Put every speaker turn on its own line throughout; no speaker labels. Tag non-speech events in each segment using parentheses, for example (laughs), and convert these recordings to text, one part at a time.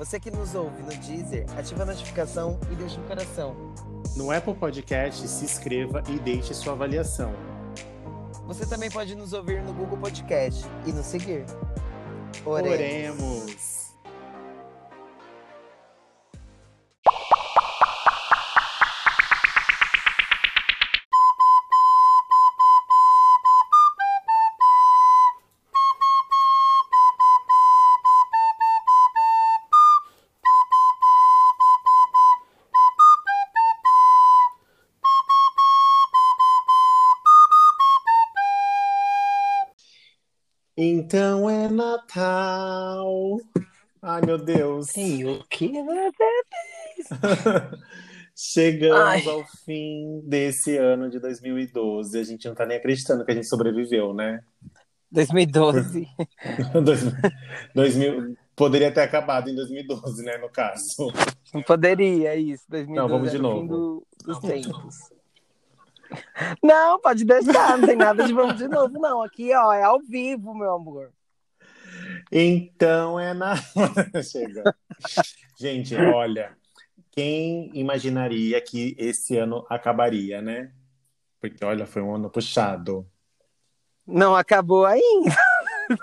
Você que nos ouve no Deezer, ativa a notificação e deixa um coração.
No Apple Podcast, se inscreva e deixe sua avaliação.
Você também pode nos ouvir no Google Podcast e nos seguir.
Oremos. Oremos. Então é Natal. Ai, meu Deus.
E o que é (laughs)
Chegamos Ai. ao fim desse ano de 2012. A gente não tá nem acreditando que a gente sobreviveu, né?
2012.
2000, (laughs) poderia ter acabado em 2012, né, no caso.
Não poderia, isso. 2012
não, vamos de novo.
Do, dos tempos. Não, pode deixar, não tem nada de vamos de novo, não. Aqui, ó, é ao vivo, meu amor.
Então é na. (laughs) Chega. Gente, olha, quem imaginaria que esse ano acabaria, né? Porque, olha, foi um ano puxado.
Não acabou ainda.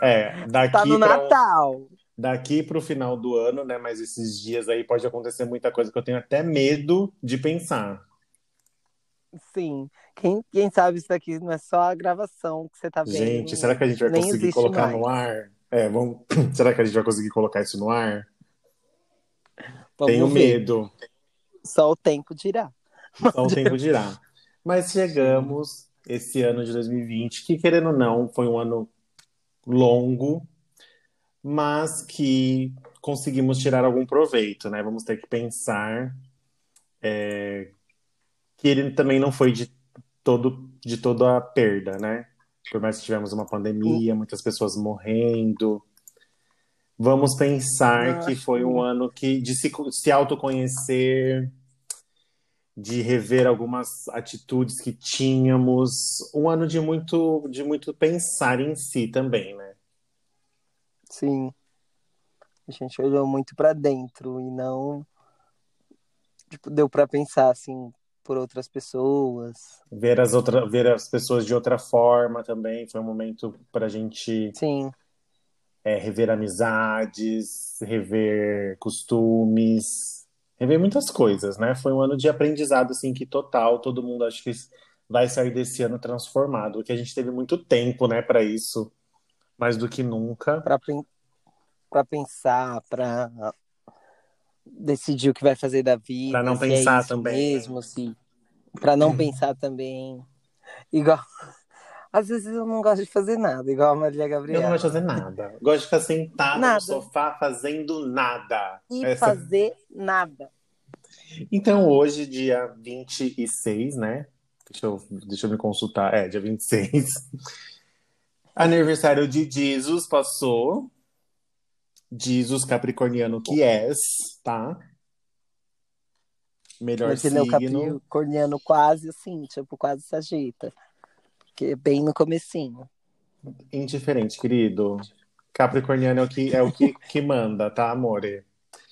É, daqui.
Tá no Natal.
Um... Daqui para o final do ano, né? Mas esses dias aí pode acontecer muita coisa que eu tenho até medo de pensar.
Sim. Quem, quem sabe isso daqui não é só a gravação que você tá vendo.
Gente, será que a gente vai conseguir colocar mais. no ar? É, vamos... (clears throat) será que a gente vai conseguir colocar isso no ar? Vamos Tenho ver. medo.
Só o tempo dirá.
Só o tempo dirá. Mas chegamos esse ano de 2020, que querendo ou não, foi um ano longo, mas que conseguimos tirar algum proveito, né? Vamos ter que pensar é, que ele também não foi de todo de toda a perda, né? Por mais que tivemos uma pandemia, muitas pessoas morrendo. Vamos pensar que foi um ano que de se, se autoconhecer, de rever algumas atitudes que tínhamos, um ano de muito de muito pensar em si também, né?
Sim. A gente olhou muito para dentro e não tipo, deu para pensar assim, por outras pessoas.
Ver as, outra, ver as pessoas de outra forma também foi um momento para a gente
Sim.
É, rever amizades, rever costumes, rever muitas coisas, né? Foi um ano de aprendizado, assim, que total, todo mundo acho que vai sair desse ano transformado, que a gente teve muito tempo, né, para isso, mais do que nunca.
Para pensar, para decidir o que vai fazer da vida.
Para não é pensar
é
também.
Mesmo, assim. Para não pensar também. Igual. (laughs) Às vezes eu não gosto de fazer nada, igual a Maria Gabriela.
Eu não gosto de fazer nada. Gosto de ficar sentada nada. no sofá fazendo nada.
E Essa... fazer nada.
Então, hoje, dia 26, né? Deixa eu, deixa eu me consultar. É, dia 26. (laughs) Aniversário de Jesus passou. Jesus Capricorniano que és, tá? Melhor Mas signo.
Capricorniano quase assim, tipo, quase se agita. Porque é bem no comecinho.
Indiferente, querido. Capricorniano é o que, é o que, que manda, tá, amore?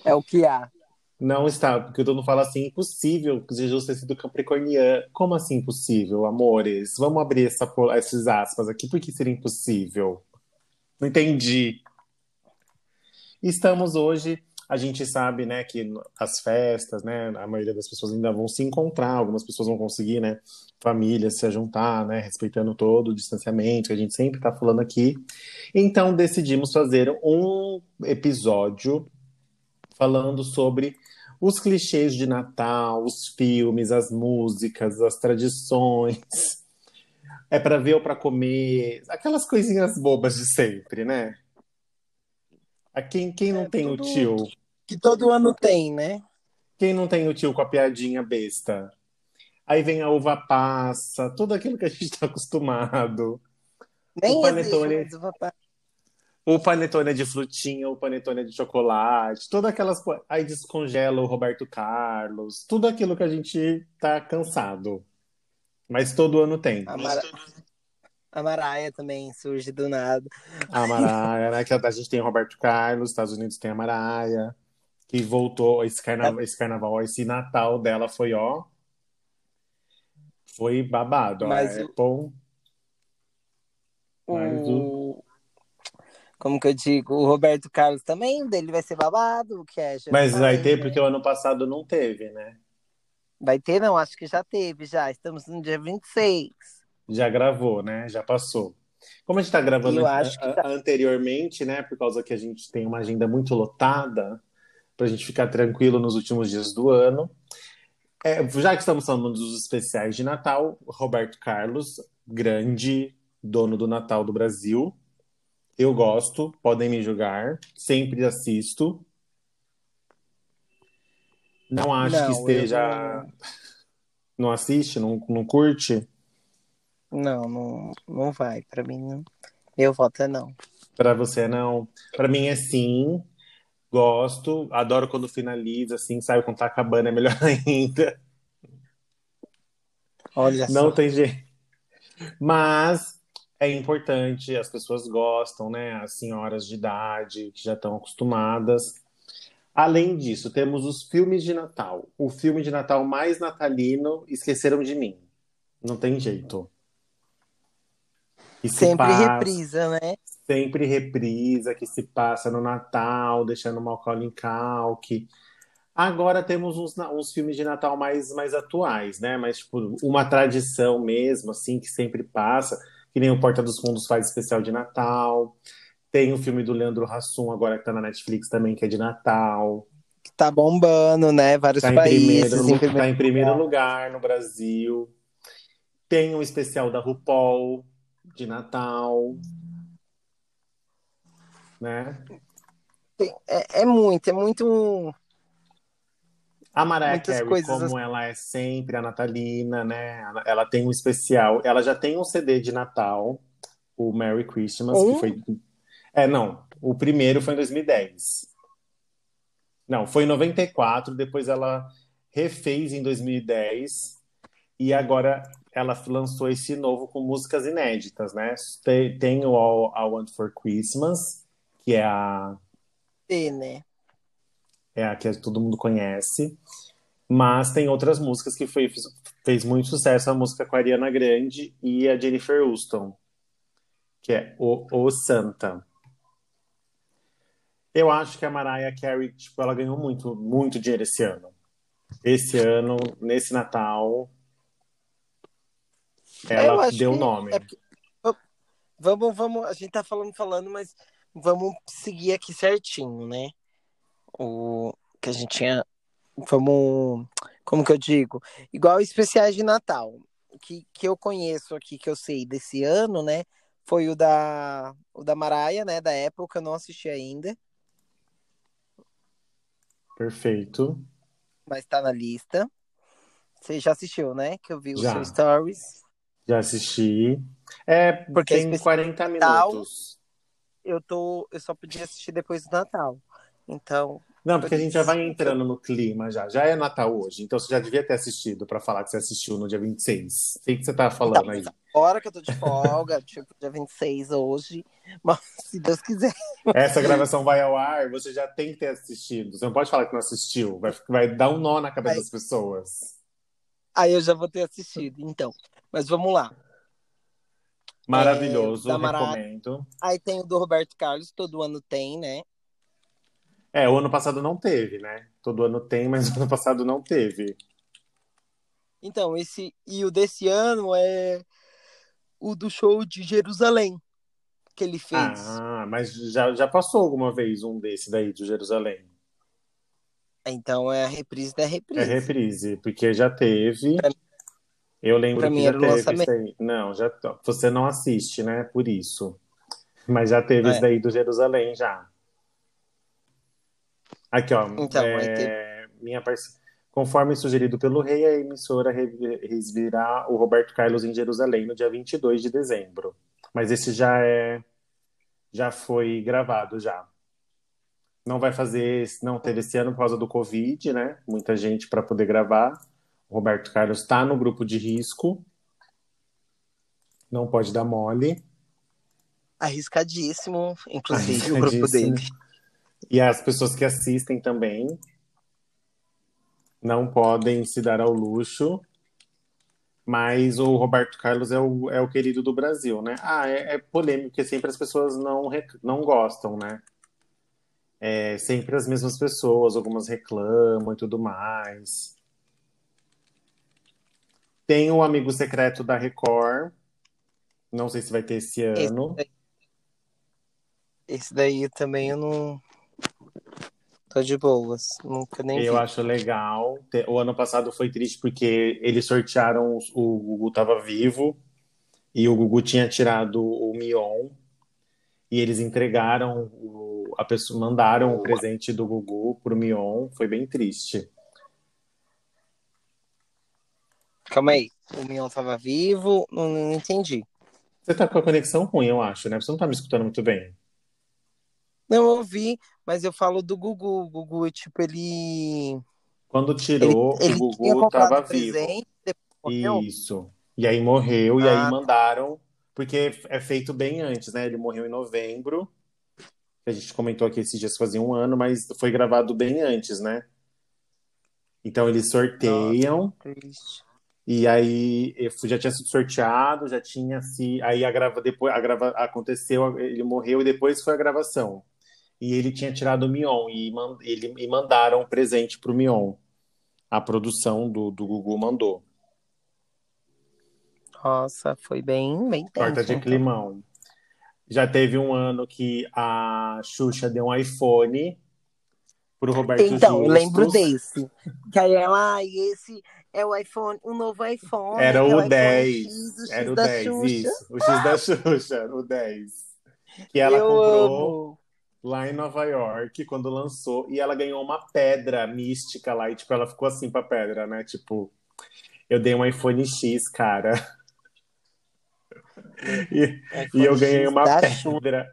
É o que há.
Não está, porque todo mundo fala assim, impossível Jesus ter sido capricorniano. Como assim impossível, amores? Vamos abrir essa, esses aspas aqui, por que seria impossível? Não entendi. Estamos hoje, a gente sabe, né, que as festas, né, a maioria das pessoas ainda vão se encontrar, algumas pessoas vão conseguir, né, famílias se juntar, né, respeitando todo o distanciamento que a gente sempre está falando aqui. Então decidimos fazer um episódio falando sobre os clichês de Natal, os filmes, as músicas, as tradições. É para ver ou para comer, aquelas coisinhas bobas de sempre, né? A quem, quem não é tem tudo... o tio
Que todo ano tem, né?
Quem não tem o tio com a piadinha besta? Aí vem a uva passa, tudo aquilo que a gente está acostumado.
Nem
O panetone. O panetone é de frutinha, o panetone é de chocolate, todas aquelas. Aí descongela o Roberto Carlos, tudo aquilo que a gente tá cansado. Mas todo ano tem.
A, Mara... a Maraia também surge do nada.
A Maraia, né? Que a gente tem o Roberto Carlos, Estados Unidos tem a Maraia, que voltou esse, carna... esse carnaval, esse Natal dela foi, ó. Foi babado, ó.
Mas
É
o-
bom. Mas
O... Como que eu digo? O Roberto Carlos também, dele vai ser babado, que é
Mas vai
Jerusalém,
ter,
né?
porque o ano passado não teve, né?
Vai ter, não, acho que já teve, já. Estamos no dia 26.
Já gravou, né? Já passou. Como a gente tá gravando
Eu
a-
acho que
a- anteriormente, né? Por causa que a gente tem uma agenda muito lotada, pra gente ficar tranquilo nos últimos dias do ano. É, já que estamos falando dos especiais de Natal, Roberto Carlos, grande dono do Natal do Brasil. Eu gosto, podem me julgar, sempre assisto. Não acho
Não,
que esteja.
não- (laughs)
Não assiste, não, não curte?
Não, não, não vai. Pra mim, não. Meu voto é não.
Pra você não. Pra mim é sim. Gosto, adoro quando finaliza, assim, sabe? Quando tá acabando é melhor (laughs) ainda.
Olha
Não
só.
tem jeito. Mas é importante, as pessoas gostam, né? As senhoras de idade que já estão acostumadas. Além disso, temos os filmes de Natal. O filme de Natal mais natalino, Esqueceram de Mim. Não tem jeito. E se
Sempre
passa-
reprisa, né?
sempre reprisa que se passa no Natal, deixando Macaulay Culkin. Agora temos uns, uns filmes de Natal mais, mais atuais, né? Mas, tipo, uma tradição mesmo, assim, que sempre passa, que nem o Porta dos Fundos faz especial de Natal. Tem o filme do Leandro Hassum, agora que tá na Netflix também, que é de Natal.
Que tá bombando, né? Vários
Tá em
países.
primeiro,
em
lu-
primeiro
tá em primeiro
lugar
no Brasil. Tem um especial da RuPaul de Natal. Né?
É, é muito, é muito.
A Mariah Carey,
coisas
como ela é sempre a natalina, né? Ela- Ela tem um especial. Ela já tem um CD de Natal, o Merry Christmas,
Um?
que foi. É, não. O primeiro foi em 2010. Não, foi em 94. Depois ela refez em 2010. E agora ela lançou esse novo com músicas inéditas, né? Tem, tem o All I Want for Christmas, que é a
E, né?
é a que todo mundo conhece. Mas tem outras músicas que foi, fez muito sucesso, a música com a Ariana Grande e a Jennifer Houston, que é O, o Santa. Eu acho que a Mariah Carey, tipo, ela ganhou muito, muito dinheiro esse ano. Esse ano, nesse Natal, ela
acho
deu
que
nome.
é porque- Vamos, vamos, a gente tá falando, falando, mas vamos seguir aqui certinho, né? O que a gente tinha. Vamos. Como que eu digo? Igual especiais de Natal. Que, que eu conheço aqui, que eu sei desse ano, né? Foi o da, o da Maraia, né? Da época, eu não assisti ainda,
Perfeito.
mas tá na lista. Você já assistiu, né? Que eu vi o
Já.
seu stories.
Já assisti. É,
Porque
tem
especial
40
Natal-
minutos.
Eu tô. Eu só podia assistir depois do Natal. Então,
Não, porque a gente já vai entrando no clima já. Já é Natal hoje, então você já devia ter assistido pra falar que você assistiu no dia 26. Sei que você tá falando
Então,
aí.
Hora que eu tô de folga, (laughs) tipo, dia 26 hoje. Mas (laughs) se Deus quiser.
Essa gravação vai ao ar, você já tem que ter assistido. Você não pode falar que não assistiu. Vai, vai dar um nó na cabeça
Vai.
das pessoas.
Aí eu já vou ter assistido, então. Mas vamos lá.
Maravilhoso,
É, Mara-
recomendo.
Aí tem o do Roberto Carlos, todo ano tem, né?
É, o ano passado não teve, né? Todo ano tem, mas o ano passado não teve.
Então, esse. E o desse ano é o do show de Jerusalém. Que ele fez.
Ah, mas já, já passou alguma vez um desse daí de Jerusalém.
Então é a reprise da
É
reprise.
reprise, porque já teve.
Pra-
Eu lembro
pra
que
mim
já teve
lançamento.
isso aí. Não, já você não assiste, né? Por isso. Mas já teve
É.
isso daí do Jerusalém já. Aqui, ó.
Então,
é, minha parce... Conforme sugerido pelo rei, a emissora re- exibirá o Roberto Carlos em Jerusalém no dia 22 de dezembro. Mas esse já é já foi gravado já. Não vai fazer, não teve esse ano por causa do Covid, né? Muita gente para poder gravar. O Roberto Carlos está no grupo de risco. Não pode dar mole.
Arriscadíssimo, inclusive, o grupo
Arriscadíssimo.
dele.
E as pessoas que assistem também não podem se dar ao luxo. Mas o Roberto Carlos é o, é o querido do Brasil, né? Ah, é, é polêmico, porque sempre as pessoas não, não gostam, né? É sempre as mesmas pessoas, algumas reclamam e tudo mais. Tem o Amigo Secreto da Record. Não sei se vai ter esse
Esse
ano.
daí, esse daí também eu não. Tô de boas. Nunca nem
Eu
vi.
acho legal. O ano passado foi triste porque eles sortearam, o Gugu tava vivo e o Gugu tinha tirado o Mion e eles entregaram o, a pessoa, mandaram o presente do Gugu pro Mion. Foi bem triste.
Calma aí. O Mion tava vivo, não, não entendi.
Você tá com a conexão ruim, eu acho, né? Você não tá me escutando muito bem.
Não, eu ouvi, mas eu falo do Gugu. O Gugu, tipo, ele.
Quando
Ele,
tirou,
ele
o
tinha
Gugu tava
o
vivo.
presente.
Isso. E aí morreu, e aí
Ah,
mandaram, porque é feito bem antes, né? Ele morreu em novembro. A gente comentou aqui esses dias fazia um ano, mas foi gravado bem antes, né? Então eles
nossa,
sorteiam,
triste.
e aí já tinha sido sorteado, já tinha se. Aí a grava, depois a grava, aconteceu, ele morreu e depois foi a gravação. E ele tinha tirado o Mion, e, man- ele, e mandaram um presente pro Mion. A produção do, do Gugu mandou.
Nossa, foi bem, bem
Torta
tenso,
de
então.
climão. Já teve um ano que a Xuxa deu um iPhone pro Roberto
Então, lembro desse. Que aí ela, ai, esse é o iPhone, um novo iPhone,
Era
que é o
o
iPhone
10.
X, o
Era o
da
10,
Xuxa.
isso. O X da Xuxa, o 10. Que ela
Eu
comprou
amo.
lá em Nova York quando lançou. E ela ganhou uma pedra mística lá. E, tipo, ela ficou assim pra pedra, né? Tipo, eu dei um iPhone X, cara. E, e eu ganhei uma pedra.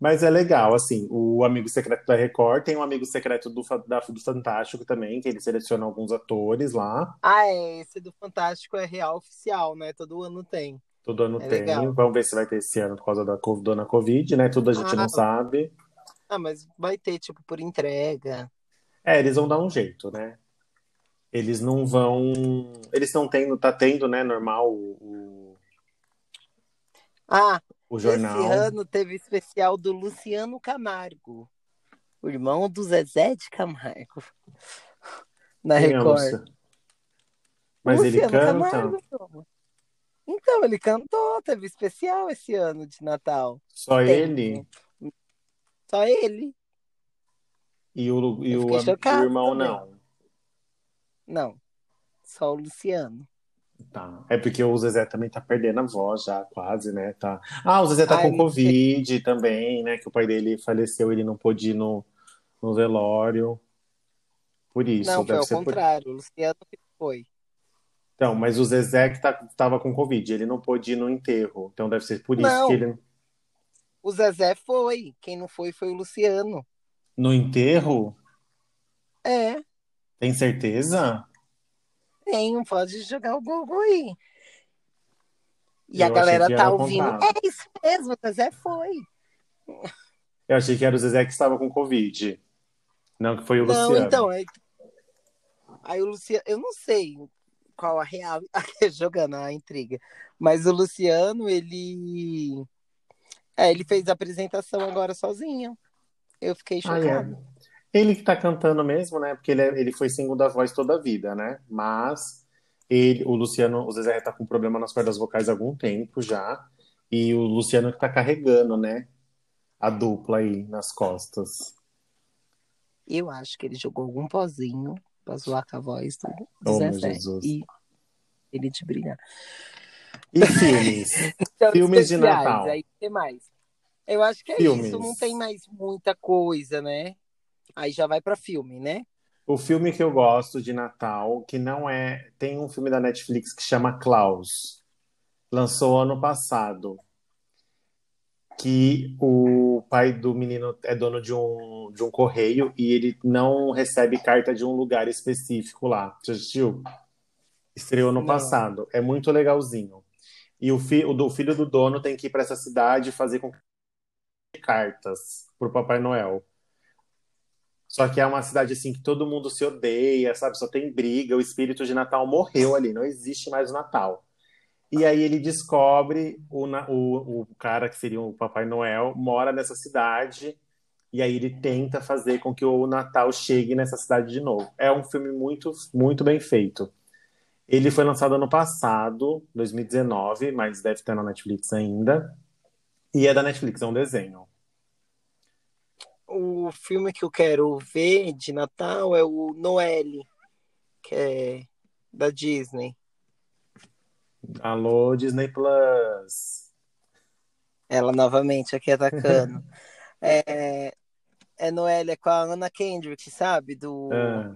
Mas é legal, assim, o Amigo Secreto da Record tem um Amigo Secreto do, da- do Fantástico também, que ele seleciona alguns atores lá.
Ah, é, esse do Fantástico é real oficial, né? Todo ano tem.
Todo ano
É
tem.
legal.
Vamos ver se vai ter esse ano por causa da dona Covid, né? Tudo a gente não
Ah,
sabe.
ah, mas vai ter, tipo, por entrega.
É, eles vão dar um jeito, né? Eles não vão. Eles estão tendo, tá tendo, né, normal o, o,
Ah,
o
esse
jornal.
ano teve especial do Luciano Camargo, o irmão do Zezé de Camargo, (laughs) na
Quem é
Record.
Luciano?
O
Mas ele
Luciano
canta?
Camargo. Então, ele cantou, teve especial esse ano de Natal.
Só
Tem,
ele?
né? Só ele.
E o, e o, o irmão
também.
não.
Não, só o Luciano.
Tá. É porque o Zezé também tá perdendo a voz já, quase, né? Tá. Ah, o Zezé tá
Ah,
com Covid também, né? Que o pai dele faleceu, ele não pôde ir no, no velório. Por isso,
Não, foi
deve
ao
ser por.
contrário, o Luciano que foi.
Então, mas o Zezé que tá, tava com Covid, ele não pôde ir no enterro. Então deve ser por isso que ele.
o Zezé foi. Quem não foi foi o Luciano.
No enterro?
É,
Tem certeza?
tem, pode jogar o Google aí. E a
Eu achei
galera tá ouvindo. É isso mesmo, o Zezé foi.
Eu achei que era o Zezé que estava com Covid. Não, que foi o
Não,
Luciano.
então, é... aí o Luciano, eu não sei qual a real, (laughs) jogando a intriga, mas o Luciano, ele. É, ele fez a apresentação agora sozinho. Eu fiquei
Ah, é. Ele que tá cantando mesmo, né? Porque ele, é- ele foi segunda voz toda a vida, né? Mas ele, o Luciano, o Zezé tá com problema nas cordas vocais há algum tempo já. E o Luciano que tá carregando, né? A dupla aí nas costas.
Eu acho que ele jogou algum pozinho pra zoar com a voz do,
Oh,
Zezé. E ele de brilhar.
E filmes? (laughs)
Então,
Filmes de Natal.
Aí, que mais? Eu acho que é
Filmes.
isso, não tem mais muita coisa, né? Aí já vai pra filme, né?
O filme que eu gosto de Natal, que não é. Tem um filme da Netflix que chama Klaus. Lançou ano passado. Que o pai do menino é dono de um, de um correio e ele não recebe carta de um lugar específico lá. Você assistiu? Estreou ano
Não.
passado. É muito legalzinho. E o, fi, o, do- o filho do dono tem que ir para essa cidade fazer com cartas pro Papai Noel. Só que é uma cidade assim que todo mundo se odeia, sabe? Só tem briga, o espírito de Natal morreu ali, não existe mais o Natal. E aí ele descobre o, o, o cara que seria o Papai Noel mora nessa cidade e aí ele tenta fazer com que o Natal chegue nessa cidade de novo. É um filme muito, muito bem feito. Ele foi lançado ano passado, 2019, mas deve estar na Netflix ainda. E é da Netflix, é um desenho.
O filme que eu quero ver de Natal é o Noelle, que é da Disney.
Alô, Disney Plus.
Ela novamente aqui atacando. (laughs) é, é Noelle, é com a Anna Kendrick, sabe? Do.
Ah,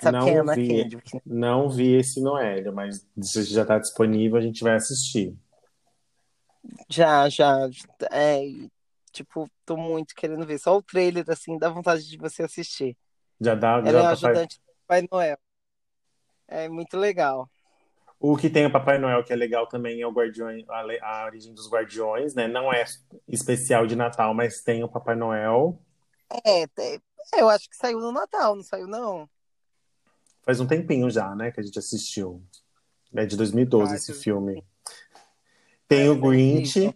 sabe
não
quem é Anna
vi.
Kendrick?
não vi esse Noélio, mas se já está disponível, a gente vai assistir.
Já, já. É, tipo, tô muito querendo ver. Só o trailer, assim, dá vontade de você assistir.
Já dá,
Ela é
já
a
Papai-
ajudante do Papai Noel. É muito legal.
O que tem o Papai Noel, que é legal também, é o Guardiões, a, a origem dos Guardiões, né? Não é especial de Natal, mas tem o Papai Noel.
É, eu acho que saiu no Natal, não saiu, não?
Faz um tempinho já, né, que a gente assistiu. É de 2012
Ah,
esse filme. Tem
Ah,
o
eu
Grinch.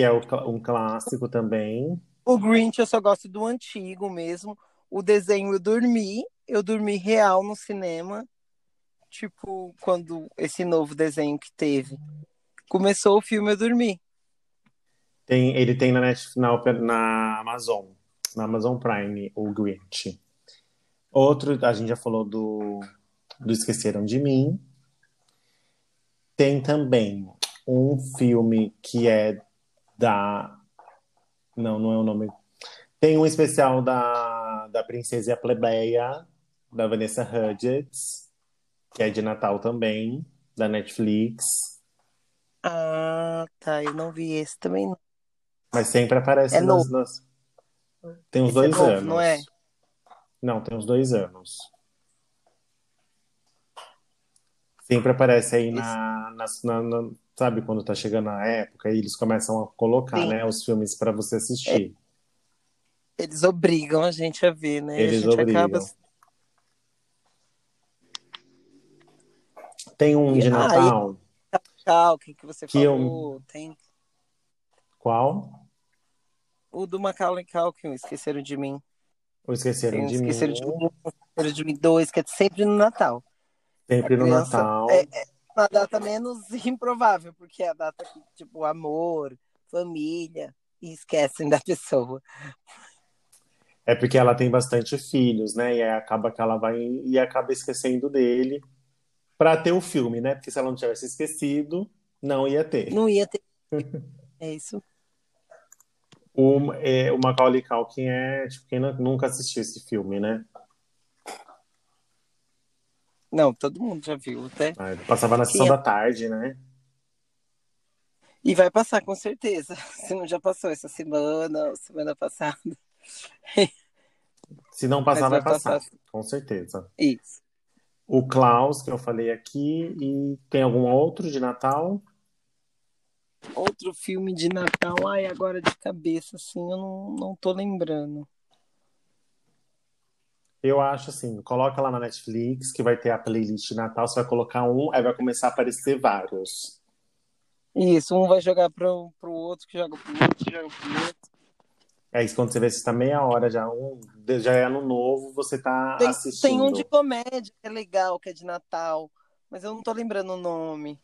Que é um clássico também.
O Grinch eu só gosto do antigo mesmo. O desenho eu dormi, eu dormi real no cinema. Tipo, quando esse novo desenho que teve. Começou o filme, eu dormi.
Tem, ele tem na, Net, na, na Amazon, na Amazon Prime, o Grinch. Outro, a gente já falou do, do Esqueceram de Mim. Tem também um filme que é da. Não, não é o nome. Tem um especial da, da Princesa e a Plebeia, da Vanessa Hudgens, que é de Natal também, da Netflix.
Ah, tá. Eu não vi esse também. não.
Mas sempre aparece
É
nas, Tem uns
Esse é
dois
novo,
anos.
não é?
Não, tem uns dois anos. Sempre aparece aí na, na- na- Sabe quando tá chegando a época e eles começam a colocar,
Sim.
né, os filmes para você assistir.
Eles obrigam a gente a ver, né?
Eles
a gente
obrigam.
acaba.
Tem um de
Ah, e-
Natal.
Que, que você
Que eu-
falou? Tem
Qual?
o do Macaulay Culkin, Esqueceram de Mim.
Ou Esqueceram
o
de
Esqueceram
Mim.
de Mim, Esqueceram de Mim 2, que é sempre no Natal.
Sempre no Natal.
é- Uma data menos (laughs) improvável, porque é a data que, tipo, amor, família, e esquecem da pessoa.
É porque ela tem bastante filhos, né? E acaba que ela vai e acaba esquecendo dele pra ter o filme, né? Porque se ela não tivesse esquecido, não ia ter.
Não ia ter. (laughs) É isso.
O, é, o Macaulay Culkin é, tipo, quem nu- nunca assistiu esse filme, né?
Não, todo mundo já viu, até.
Ah, Passava na sessão
Que é-
da tarde, né?
E vai passar, com certeza. (laughs) Se não já passou essa semana, ou semana passada.
Se não passar, vai
vai
passar,
passar.
com certeza.
Isso.
O Klaus, que eu falei aqui, e tem algum outro de Natal?
Outro filme de Natal, ai, agora de cabeça, assim, eu não, não tô lembrando.
Eu acho assim, coloca lá na Netflix, que vai ter a playlist de Natal, você vai colocar um, aí vai começar a aparecer vários.
Isso, um vai jogar pro, pro outro, que joga pro outro, que joga pro outro.
É isso, quando você vê se tá meia hora já, um, já é ano novo, você tá
Tem,
assistindo.
tem um de comédia que é legal, que é de Natal, mas eu não tô lembrando o nome.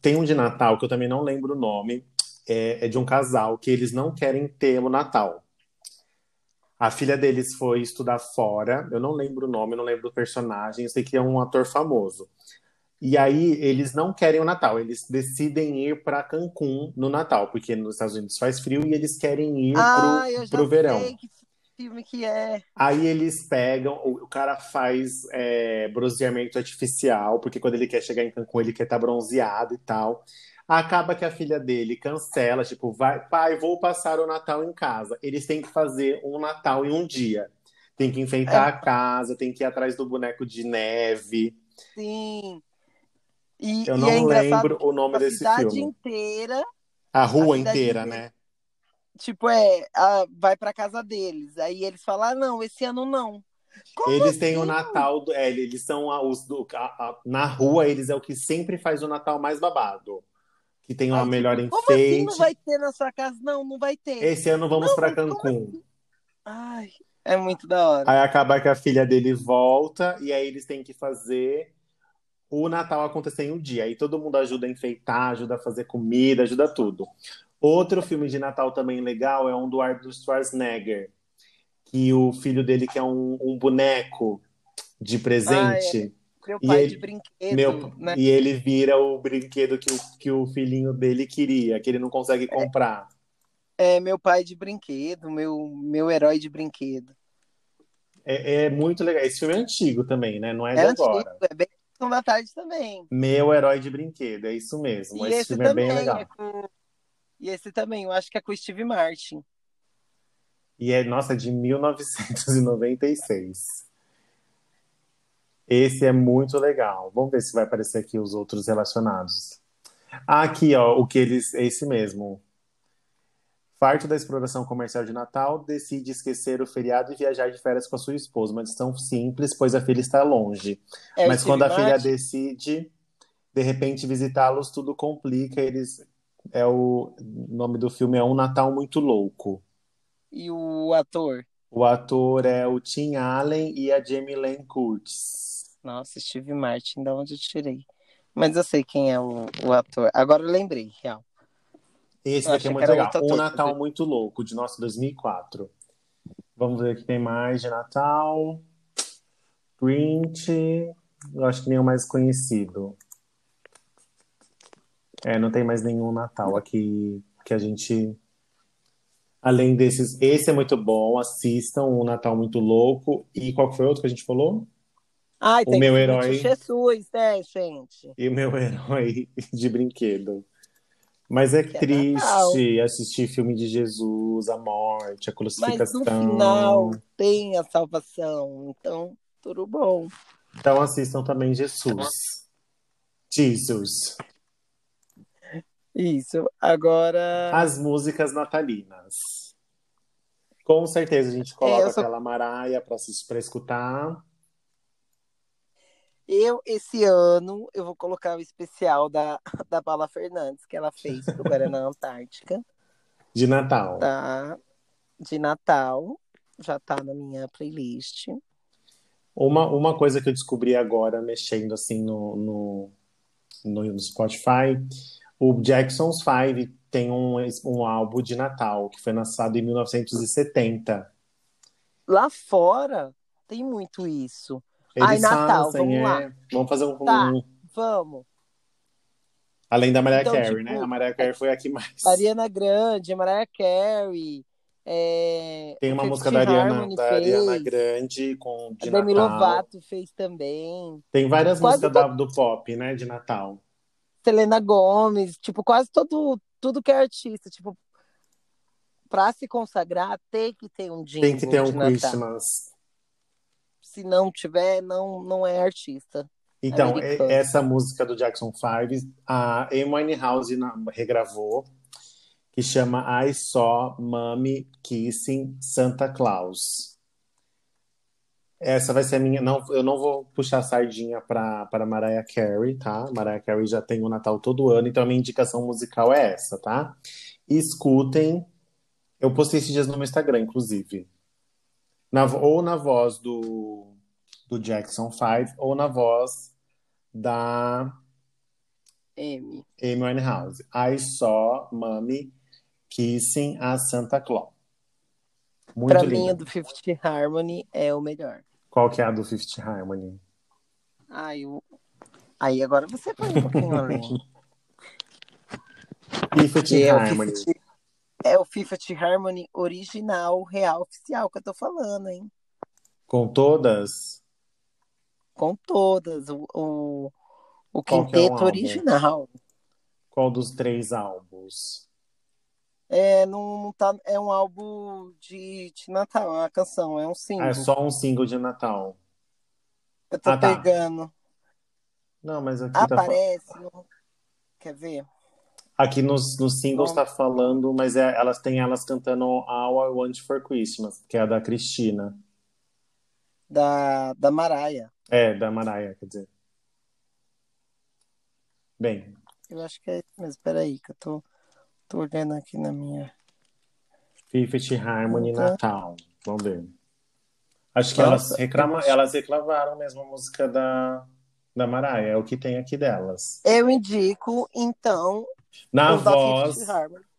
Tem um de Natal que eu também não lembro o nome. É, é de um casal que eles não querem ter o Natal. A filha deles foi estudar fora. Eu não lembro o nome, não lembro do personagem. Eu sei que é um ator famoso. E aí eles não querem o Natal, eles decidem ir para Cancún no Natal, porque nos Estados Unidos faz frio e eles querem ir
Ah,
pro,
eu já
pro verão.
sei que filme que é.
Aí eles pegam, o, o cara faz é, bronzeamento artificial, porque quando ele quer chegar em Cancún, ele quer estar bronzeado e tal. Acaba que a filha dele cancela, tipo, vai, pai, vou passar o Natal em casa. Eles têm que fazer um Natal em um dia. Tem que enfeitar
É.
a casa, tem que ir atrás do boneco de neve.
Sim. E,
Eu
e
não
é
lembro o nome
a
desse
cidade
filme.
inteira,
A rua
a cidade
inteira,
inteira.
né?
tipo, é, a- vai pra casa deles. Aí eles falam, ah, não, esse ano não. Como
Eles têm o
assim?
Natal, do- é, eles são a- os do, a- a- na rua, eles é o que sempre faz o Natal mais babado. Que tem uma
Aí,
melhor
tipo, como assim
enfeite.
não vai ter na sua casa? Não, não vai ter.
Esse ano vamos para Cancún.
Ai, é muito da hora.
Aí acaba que a filha dele volta e aí eles têm que fazer o Natal acontecer em um dia. Aí todo mundo ajuda a enfeitar, ajuda a fazer comida, ajuda tudo. Outro filme de Natal também legal é um do Arnold Schwarzenegger, que o filho dele quer um, um boneco de presente.
Meu
E
pai
ele-
de brinquedo,
Meu,
né?
E ele vira o brinquedo que o, que o filhinho dele queria, que ele não consegue comprar.
É meu pai de brinquedo, meu, meu herói de brinquedo.
É, é muito legal. Esse filme é antigo também, né? Não é,
É
de
antigo,
agora.
é bem sessão da tarde também.
Meu herói de brinquedo, é isso mesmo. Esse,
esse
filme é bem
também
legal.
é com... E esse também, eu acho que é com o Steve Martin.
E é, nossa, de 1996. Esse é muito legal. Vamos ver se vai aparecer aqui os outros relacionados. Ah, aqui, ó, o que eles. É esse mesmo. Farto da exploração comercial de Natal, decide esquecer o feriado e viajar de férias com a sua esposa. Uma decisão simples, pois a filha está longe.
É
Mas quando a filha decide, de repente, visitá-los, tudo complica. Eles. É o, o nome do filme é Um Natal Muito Louco.
E o ator?
O ator é o Tim Allen e a Jamie Lynn Curtis.
Nossa, Steve Martin, da onde eu tirei? Mas eu sei quem é o, o ator. Agora eu lembrei, real.
Esse
Eu
daqui é muito legal. Um. Natal Muito Louco, de nosso 2004. Vamos ver o que tem mais de Natal. Grinch. Eu acho que nem o mais conhecido. É, não tem mais nenhum Natal aqui que a gente. Além desses, esse é muito bom. Assistam o Natal Muito Louco. E qual foi o outro que a gente falou?
Ai,
O
tem
meu herói.
de Jesus, né, gente?
E o meu (laughs) herói de brinquedo. Mas é
é
triste assistir filme de Jesus, a morte, a
Mas
crucificação.
no final tem a salvação, então tudo bom.
Então assistam também Jesus. Jesus.
Isso. Agora,
As músicas natalinas. Com certeza a gente coloca
É, sou-
aquela Maraia para escutar.
Eu, esse ano, eu vou colocar o especial da, (laughs) da Paula Fernandes, que ela fez pro Guaraná Antártica,
De Natal.
tá? De Natal. Já tá na minha playlist.
Uma, uma coisa que eu descobri agora, mexendo assim no, no, no, Spotify, o Jackson's Five tem um, um álbum de Natal que foi lançado em 1970.
Lá fora, tem muito isso.
Eles
Ai, Natal,
fazem,
vamos
é,
lá.
Vamos fazer um,
Tá. Vamos.
Além da Mariah
Então,
Carey,
tipo,
né? A Mariah Carey foi a que mais.
Ariana Grande, Mariah Carey. É...
Tem uma música da Ariana,
Harmony
da Ariana Grande com de
A Demi
Natal.
Lovato fez também.
Tem várias
Quase
músicas da- do pop, né? De Natal.
Selena Gomez, tipo, quase todo, tudo que é artista, tipo, pra se consagrar, tem que ter um jingle
Tem que ter um. Christmas.
Se não tiver, não, não é artista.
Então,
Americano.
e- essa música do Jackson 5, a Amy na- regravou, que chama I Saw Mommy Kissing Santa Claus. Essa vai ser a minha. Não, eu não vou puxar a sardinha para para Mariah Carey, tá? Mariah Carey já tem o Natal todo ano, então a minha indicação musical é essa, tá? Escutem. Eu postei esses dias no meu Instagram, inclusive. Na, ou na voz do, do Jackson 5, ou na voz da
M.
Amy Winehouse. I saw Mommy kissing a Santa Claus. Muito
Pra mim,
linda.
a do Fifth Harmony é o melhor.
Qual que é a do Fifth Harmony?
Ai, o... Aí agora você põe um pouquinho (laughs) além.
Fifth
Que é
Harmony.
Fifth, é o Fifth Harmony original, real, oficial que eu tô falando, hein?
Com todas?
Com todas. O, o, o
é
quinteto
álbum?
original.
Qual dos três álbuns?
É, não, não tá, é um álbum de, de Natal, é uma canção, é um single.
Ah, é só um single de Natal.
Eu tô
Ah, tá.
pegando.
Não, mas aqui tá
Aparece. no- Quer ver?
Aqui nos, nos singles tá falando, mas é, elas têm elas cantando All I Want for Christmas, que é a da Cristina.
Da, da Maraia.
É, da Mariah, quer dizer. Bem,
Eu acho que é isso mesmo. Peraí, que eu tô, tô olhando aqui na minha.
Fifth Harmony
Uhum.
Natal. Vamos ver. Acho que
Nossa,
elas, reclama,
acho-
elas reclamaram mesmo a música da, da Mariah, é o que tem aqui delas.
Eu indico, então,
Na
os
voz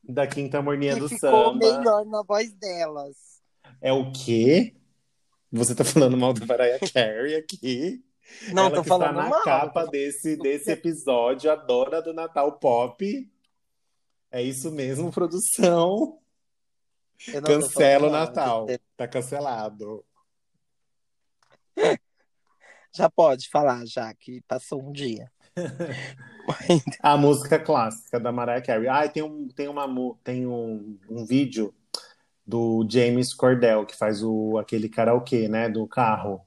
da Quinta Morninha
que
do
ficou
Samba.
melhor na voz delas.
É o quê? Você tá falando mal da Mariah Carey aqui?
Não
Ela
tô
que
falando
está na
mal.
capa desse, desse episódio, a dona do Natal Pop. É isso mesmo, produção. Cancela o
mal,
Natal.
gente.
Tá cancelado. (laughs)
Já pode falar, já que passou um dia. (laughs)
A música clássica da Mariah Carey. Ah, tem um, tem uma, tem um, um vídeo do James Cordell, que faz o, aquele karaokê, né, do carro.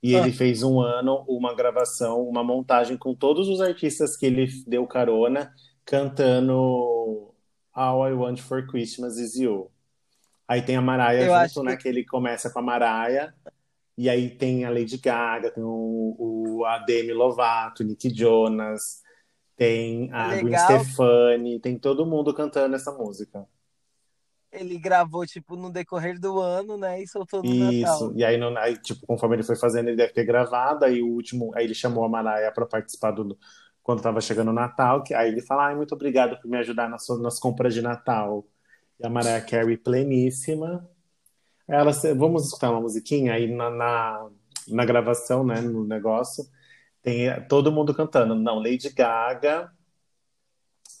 E
Ah.
ele fez um ano uma gravação, uma montagem com todos os artistas que ele deu carona cantando All I Want for Christmas Is You. Aí tem a Mariah
Eu
junto, né,
que-
que ele começa com a Mariah. E aí tem a Lady Gaga, tem o, o a Demi Lovato, Nick Jonas, tem a Gwen. Stefani, tem todo mundo cantando essa música.
Ele gravou, tipo, no decorrer do ano, né? E soltou no
Isso.
Natal.
E aí, no- aí, tipo, conforme ele foi fazendo, ele deve ter gravado. Aí o último, aí ele chamou a Mariah para participar do quando estava chegando o Natal. Que, aí ele fala, ai, muito obrigado por me ajudar nas, nas compras de Natal. E a Mariah Carey pleníssima. Ela, vamos escutar uma musiquinha aí na, na, na gravação, né, no negócio. Tem todo mundo cantando. Não, Lady Gaga.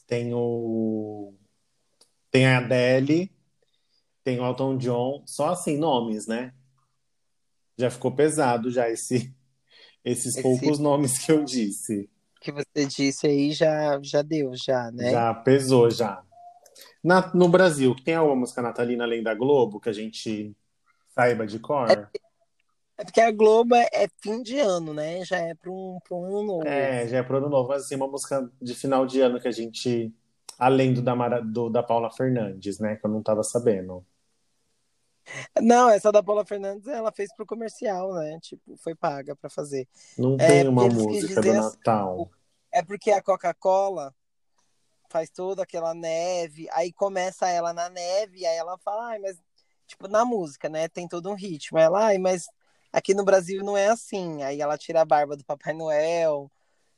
Tem o tem a Adele, tem o Elton John, só assim nomes, né? Já ficou pesado já esse (laughs) esses
Esse-
poucos nomes que eu disse.
que você disse aí já, já deu, já, né?
Já pesou já. Na- no Brasil, tem alguma música natalina além da Globo que a gente saiba de cor?
É porque a Globo é é fim de ano, né? Já é para um, pra um ano novo.
É, já é pro ano novo, mas assim, uma música de final de ano que a gente, além do da, Mara- do- da Paula Fernandes, né, que eu não tava sabendo.
Não, essa da Paula Fernandes, ela fez pro comercial, né? Tipo, foi paga pra fazer.
Não
É,
tem uma música do
assim,
Natal.
É porque a Coca-Cola faz toda aquela neve, aí começa ela na neve, aí ela fala, ai, mas, tipo, na música, né? Tem todo um ritmo. Ela, ai, mas aqui no Brasil não é assim. Aí ela tira a barba do Papai Noel,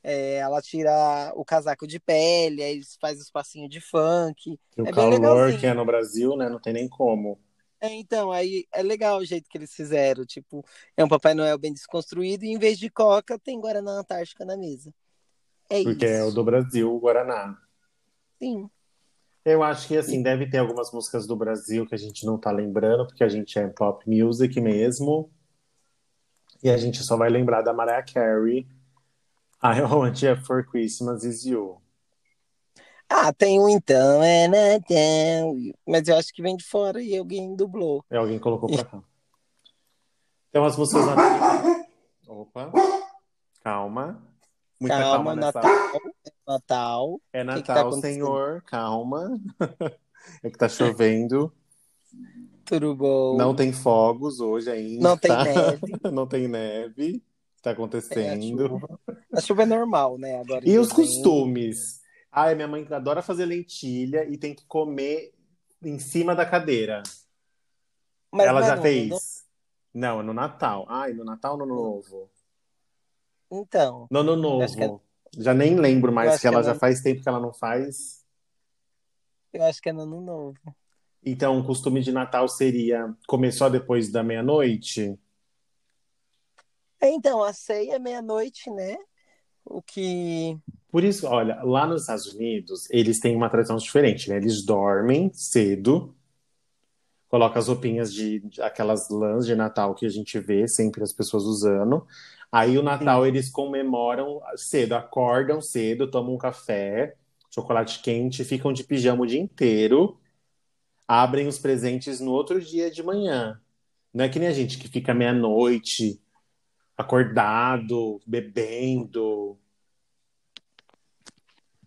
é, ela tira o casaco de pele, aí fazem os passinhos de funk.
E o
é
calor que é no Brasil, né, não tem nem como.
É, então, aí é legal o jeito que eles fizeram. Tipo, é um Papai Noel bem desconstruído e em vez de Coca, tem Guaraná Antártica na mesa. É
Porque é o
isso.
do Brasil, o Guaraná.
Sim.
Eu acho que, assim, deve ter algumas músicas do Brasil que a gente não tá lembrando, porque a gente é pop music mesmo. E a gente só vai lembrar da Mariah Carey. (laughs) I Want You for Christmas Is You.
Ah, tem um então, é Natal. Mas eu acho que vem de fora e alguém dublou.
É, alguém colocou pra cá. Tem umas músicas. (laughs) Opa. Calma. Muita calma,
Calma,
nessa.
Natal. É Natal.
É
que que tá
Natal,
acontecendo?
senhor. Calma. (laughs) É que tá chovendo.
Tudo bom.
Não tem fogos hoje ainda.
Não tem (laughs) neve.
Não tem neve. Tá
É a
acontecendo.
chuva. A chuva é normal, né? Agora
E os
dezembro.
costumes? Ai, minha mãe adora fazer lentilha e tem que comer em cima da cadeira.
Mas
Ela
não é
já fez? Não, é no Natal. Ai, no Natal ou no Novo?
Então,
No Ano
é-
Novo. Já nem lembro mais, que
que
ela
é
já
no-
faz tempo que ela não faz.
eu acho que é no ano novo.
Então, o costume de Natal seria comer só depois da meia-noite?
Então, a ceia é meia-noite, né? o que.
Por isso, olha, lá nos Estados Unidos, eles têm uma tradição diferente, né? Eles dormem cedo, colocam as roupinhas de, de aquelas lãs de Natal que a gente vê sempre as pessoas usando. Aí o Natal eles comemoram cedo, acordam cedo, tomam um café, chocolate quente, ficam de pijama o dia inteiro, abrem os presentes no outro dia de manhã. Não é que nem a gente que fica meia-noite acordado, bebendo.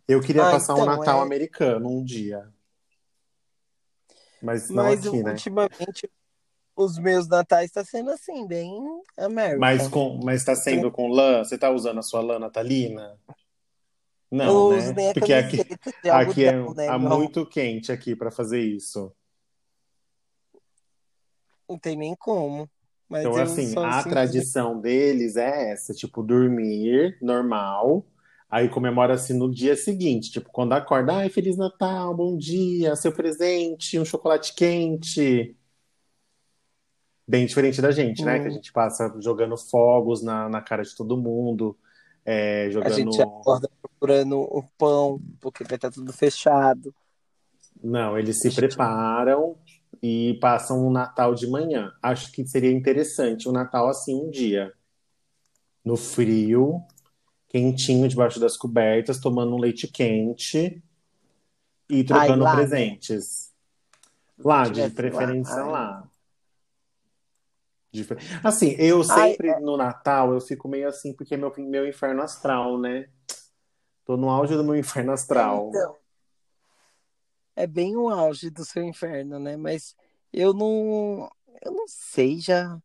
Eu queria
Ah,
passar um
então,
Natal
é-
americano um dia. Mas não
Mas
aqui, né?
ultimamente os meus natais tá sendo assim, bem América.
Mas, com, mas tá sendo com lã? Você tá usando a sua lã natalina? Não, né? Porque aqui, aqui é,
né? Não,
muito quente aqui para fazer isso.
não tem nem como.
Então, assim, a
assim,
tradição deles é essa, tipo, dormir normal, aí comemora-se no dia seguinte, tipo, quando acorda, ai, Feliz Natal, bom dia, seu presente, um chocolate quente. Bem diferente da gente, né?
Hum.
Que a gente passa jogando fogos na, na cara de todo mundo, é,
A
jogando.
gente acorda procurando o pão, porque vai estar tudo fechado.
Não, eles se preparam e passam o Natal de manhã. Acho que seria interessante o Natal assim um dia. No frio, quentinho debaixo das cobertas, tomando um leite quente e trocando
né?
presentes. Lá, de preferência
lá, ai.
lá. Pre- Assim, eu
Ai,
sempre no Natal eu fico meio assim, porque é meu, meu inferno astral, né? Tô no auge do meu inferno astral.
Então, é bem o auge do seu inferno, né? Mas eu não, eu não sei já.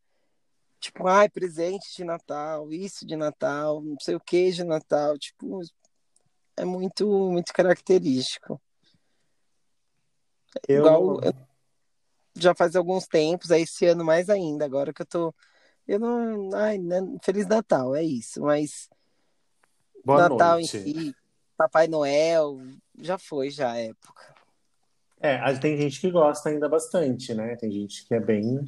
Tipo, ai, presente de Natal, isso de Natal, não sei o que de Natal. Tipo, é muito, muito característico.
Eu
Igual eu- já faz alguns tempos, aí esse ano mais ainda, agora que eu tô. Eu não. Ai, né, Feliz Natal, é isso. Mas
Boa
Natal
noite.
em si, Papai Noel, já foi já a época.
É, tem gente que gosta ainda bastante, né? Tem gente que é bem.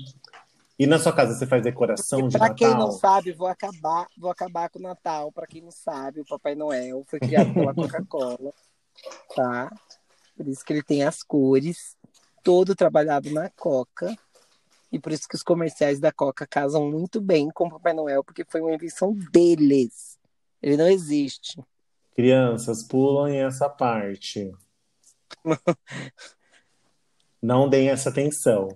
E na sua casa você faz decoração de
Pra quem não
Natal?
sabe, vou acabar, vou acabar com o Natal. Pra quem não sabe, o Papai Noel foi criado pela (laughs) Coca-Cola, tá? Por isso que ele tem as cores, todo trabalhado na Coca. E por isso que os comerciais da Coca casam muito bem com o Papai Noel, porque foi uma invenção deles. Ele não existe.
Crianças, pulam essa parte. Não deem essa atenção.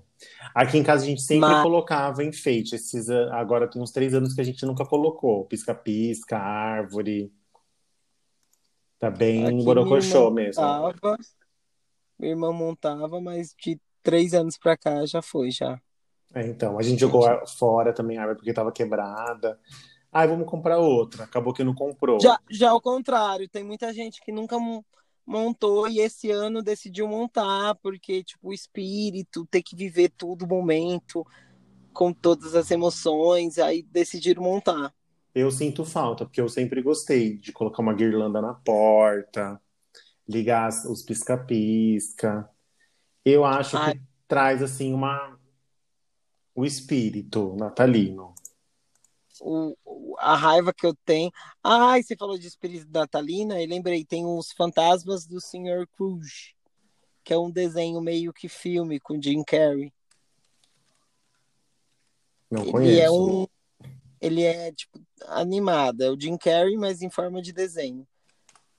Aqui em casa a gente sempre
Mas-
colocava enfeite. Esses, a- agora tem uns três anos que a gente nunca colocou. Pisca-pisca, árvore. Tá bem borocochô mesmo.
montava, minha irmã montava, mas de três anos pra cá já foi, já.
É, então, a gente jogou fora também a árvore porque tava quebrada. Ai, vamos comprar outra. Acabou que não comprou.
Já, já ao contrário, tem muita gente que nunca mon- montou e esse ano decidiu montar, porque, tipo, o espírito, ter que viver todo momento, com todas as emoções, aí decidiram montar.
Eu sinto falta, porque eu sempre gostei de colocar uma guirlanda na porta, ligar os pisca-pisca. Eu acho
Ai.
que traz, assim, uma... o espírito natalino.
O, o- a raiva que eu tenho. Ai, você falou de espírito natalina, e lembrei, tem os Fantasmas do Sr. Cruz, que é um desenho meio que filme com Jim Carrey.
Não
Ele
conheço.
é um. Ele é, tipo, animado. É o Jim Carrey, mas em forma de desenho.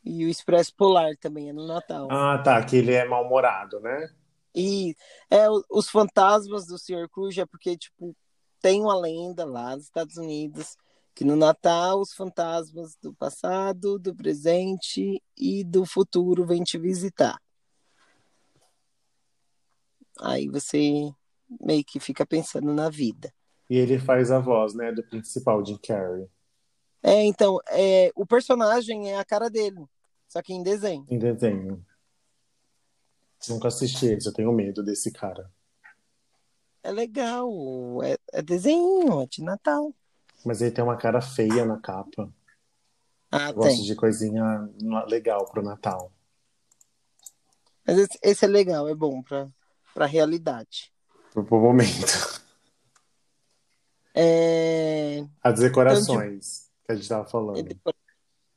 E o Expresso Polar também é no Natal.
Ah, tá, que ele é mal-humorado, né?
E é, os fantasmas do Sr. Cruz é porque, tipo, tem uma lenda lá nos Estados Unidos que no Natal os fantasmas do passado, do presente e do futuro vêm te visitar. Aí você meio que fica pensando na vida.
E ele faz a voz, né, do principal, Jim Carrey,
É, então, é, o personagem é a cara dele, só que em desenho.
em desenho. Nunca assisti esse, eu tenho medo desse cara.
É legal, é, é desenho, é de Natal.
Mas ele tem uma cara feia na capa.
Ah,
Eu gosto
tem.
de coisinha legal pro Natal.
Mas esse, esse é legal, é bom pra, pra realidade.
Pro, pro momento.
É,
As decorações que a gente tava falando.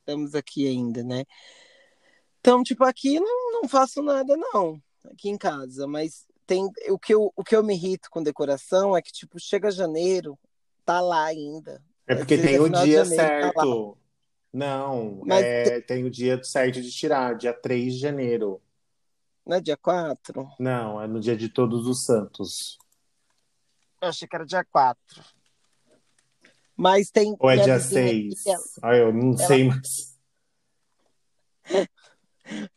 estamos aqui ainda, né? Então, tipo, aqui não, não faço nada, não, aqui em casa, mas tem o que, eu, o que eu me irrito com decoração é que, tipo, chega janeiro, tá lá ainda.
É porque tem o dia janeiro, tá certo. Tá não, Mas é, tem o dia certo de tirar, dia 3 de janeiro.
Não é dia 4?
Não, é no dia de Todos os Santos.
Eu achei que era dia 4. Mas tem.
Ou é dia 6? Ela... Ah, eu não ela... sei mais.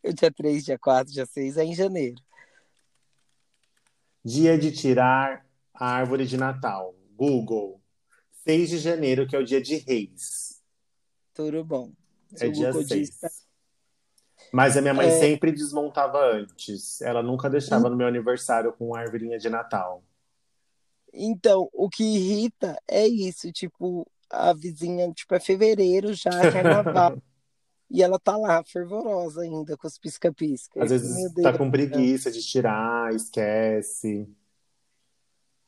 O (laughs) dia 3, dia 4, dia 6 é em janeiro.
Dia de tirar a árvore de Natal. Google. 6 de janeiro, que é o dia de Reis.
Tudo bom.
É dia 6. Mas a minha mãe é... sempre desmontava antes. Ela nunca deixava hum. no meu aniversário com árvorinha de Natal.
Então, o que irrita é isso, tipo, a vizinha, tipo, é fevereiro já, (laughs) carnaval. E ela tá lá, fervorosa ainda, com os pisca-pisca.
Às vezes tá com preguiça de tirar, esquece.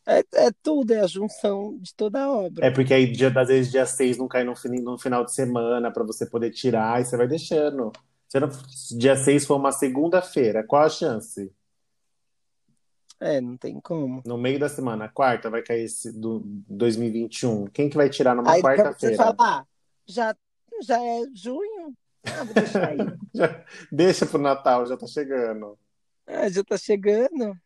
É, é, tudo, é a junção de toda a obra.
É porque aí, dia, às vezes, dia 6 não cai no, no final de semana para você poder tirar e você vai deixando. Se não, dia 6 for uma segunda-feira, qual a chance?
É, não tem como.
No meio da semana, quarta, vai cair esse do 2021. Quem que vai tirar numa quarta-feira?
Você falar, já, já é junho? Ah, vou deixar aí. (laughs)
deixa pro Natal, já tá chegando.
Ah, já tá chegando.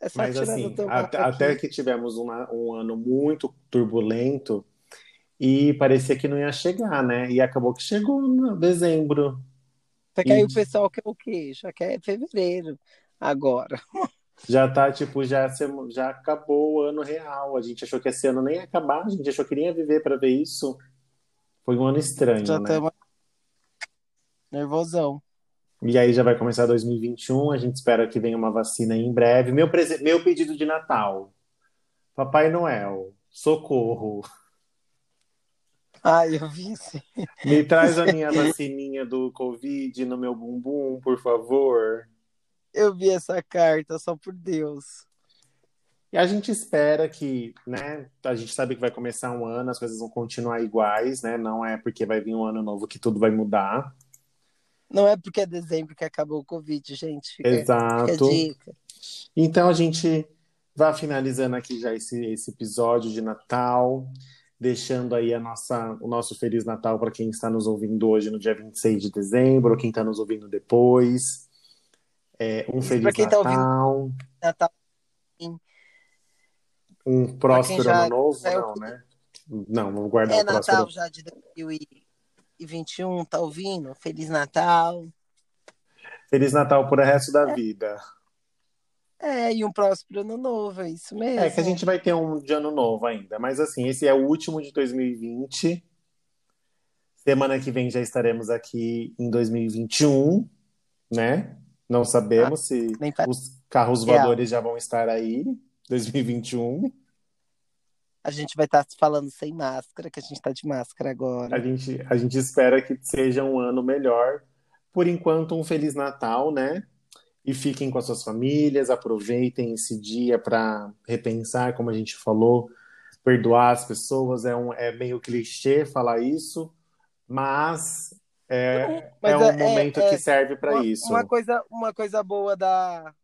É Mas assim, até, até, que tivemos uma, um ano muito turbulento e parecia que não ia chegar, né? E acabou que chegou no dezembro.
Só que e... aí o pessoal quer o quê? Já quer fevereiro agora. (laughs)
Já tá, tipo, já, já acabou o ano real. A gente achou que esse ano nem ia acabar, a gente achou que nem ia viver para ver isso. Foi um ano estranho, já né? Tamo...
Nervosão.
E aí já vai começar 2021, a gente espera que venha uma vacina em breve. Meu, prese... Meu pedido de Natal. Papai Noel, socorro.
Ai, eu vi sim.
Me traz a minha vacininha do Covid no meu bumbum, por favor.
Eu vi essa carta, só por Deus.
E a gente espera que, né? A gente sabe que vai começar um ano, as coisas vão continuar iguais, né? Não é porque vai vir um ano novo que tudo vai mudar.
Não é porque é dezembro que acabou o Covid, gente. Fica,
Exato. Fica então a gente vai finalizando aqui já esse, esse episódio de Natal, deixando aí a nossa, o nosso Feliz Natal para quem está nos ouvindo hoje no dia 26 de dezembro, ou quem está nos ouvindo depois. É, um Feliz Natal. Tá ouvindo, Natal. Um próspero ano novo, não, né? Não, vamos guardar
é
o próximo.
Natal já de 2020 e 21, tá ouvindo? Feliz Natal.
Feliz Natal por o resto da é. vida.
É, e um próspero ano novo, é isso mesmo.
É que a gente vai ter um de ano novo ainda, mas assim, esse é o último de 2020. Semana que vem já estaremos aqui em 2021, né? Não sabemos ah, se os carros voadores já vão estar aí, 2021
a gente vai estar tá falando sem máscara, que a gente está de máscara agora.
A gente, a gente espera que seja um ano melhor. Por enquanto, um Feliz Natal, né? E fiquem com as suas famílias, aproveitem esse dia para repensar, como a gente falou, perdoar as pessoas. É, um, é meio clichê falar isso, mas é, mas é um é, momento é, que serve para isso.
Uma coisa, uma coisa boa da,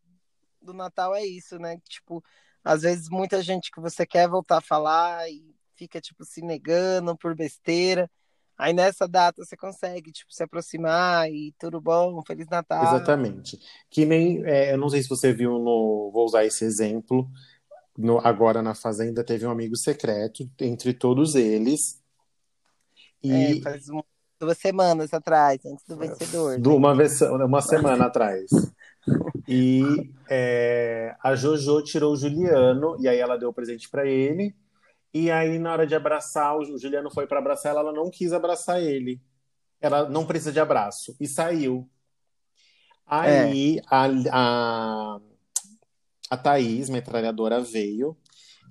do Natal é isso, né? Tipo, às vezes muita gente que você quer voltar a falar e fica tipo se negando por besteira. Aí nessa data você consegue tipo se aproximar e tudo bom, feliz Natal.
Exatamente. Que nem é, eu não sei se você viu no vou usar esse exemplo. No, agora na fazenda teve um amigo secreto entre todos eles.
E... É, faz duas semanas atrás, antes do vencedor.
Né? Uma, uma semana atrás. E é, a Jojo tirou o Juliano, e aí ela deu o presente para ele. E aí, na hora de abraçar, o Juliano foi para abraçar ela, ela não quis abraçar ele. Ela não precisa de abraço. E saiu. Aí é. a, a, a Thaís, metralhadora, veio.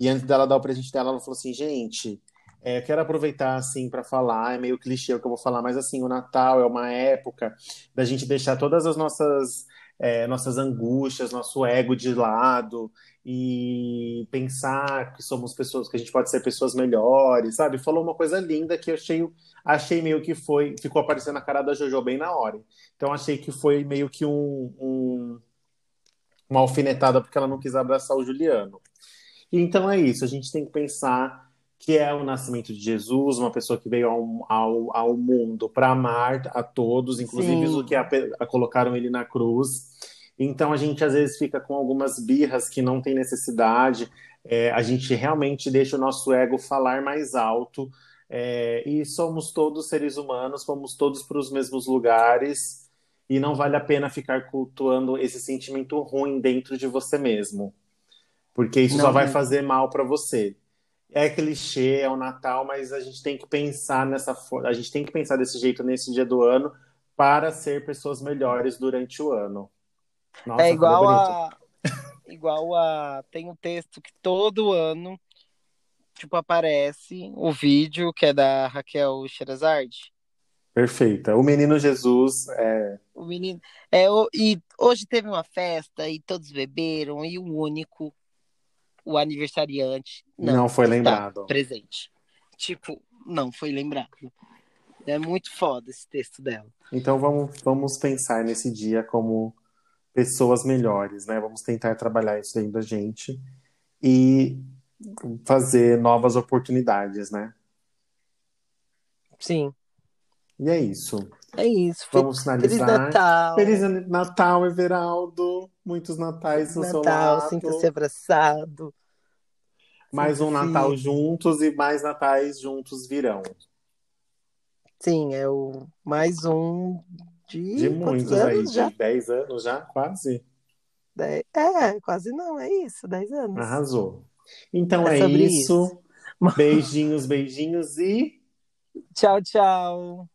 E antes dela dar o presente dela, ela falou assim: gente, é, quero aproveitar assim para falar, é meio clichê o que eu vou falar, mas assim, o Natal é uma época da gente deixar todas as nossas é, nossas angústias, nosso ego de lado e pensar que somos pessoas, que a gente pode ser pessoas melhores, sabe? Falou uma coisa linda que eu achei, achei meio que foi, ficou aparecendo na cara da Jojo bem na hora. Então achei que foi meio que um, um uma alfinetada porque ela não quis abraçar o Juliano. Então é isso, a gente tem que pensar que é o nascimento de Jesus, uma pessoa que veio ao, ao, ao mundo para amar a todos, inclusive os que a, a colocaram ele na cruz. Então a gente às vezes fica com algumas birras que não tem necessidade. É, a gente realmente deixa o nosso ego falar mais alto. É, e somos todos seres humanos, fomos todos para os mesmos lugares e não vale a pena ficar cultuando esse sentimento ruim dentro de você mesmo, porque isso não, só vai fazer mal para você. É clichê, é o Natal, mas a gente tem que pensar nessa a gente tem que pensar desse jeito nesse dia do ano para ser pessoas melhores durante o ano.
Nossa, é igual a (laughs) igual a tem um texto que todo ano tipo aparece o vídeo que é da Raquel Sherazade
Perfeita. O menino Jesus é.
O menino. É, o... e hoje teve uma festa e todos beberam, e o único, o aniversariante, não,
não foi lembrado.
Presente. Tipo, não foi lembrado. É muito foda esse texto dela.
Então vamos, vamos pensar nesse dia como pessoas melhores, né? Vamos tentar trabalhar isso aí da gente e fazer novas oportunidades, né?
Sim.
E é isso.
É isso.
Vamos finalizar. Feliz Natal. Feliz Natal, Everaldo. Muitos natais no Natal, seu lado.
Sinta-se abraçado.
Mais um Natal juntos e mais natais juntos virão.
Sim, é o mais um de.
De muitos aí, já? de 10 anos já, quase.
É, quase não, é isso, 10 anos.
Arrasou. Então é, é isso. isso. Beijinhos, beijinhos e.
Tchau, tchau.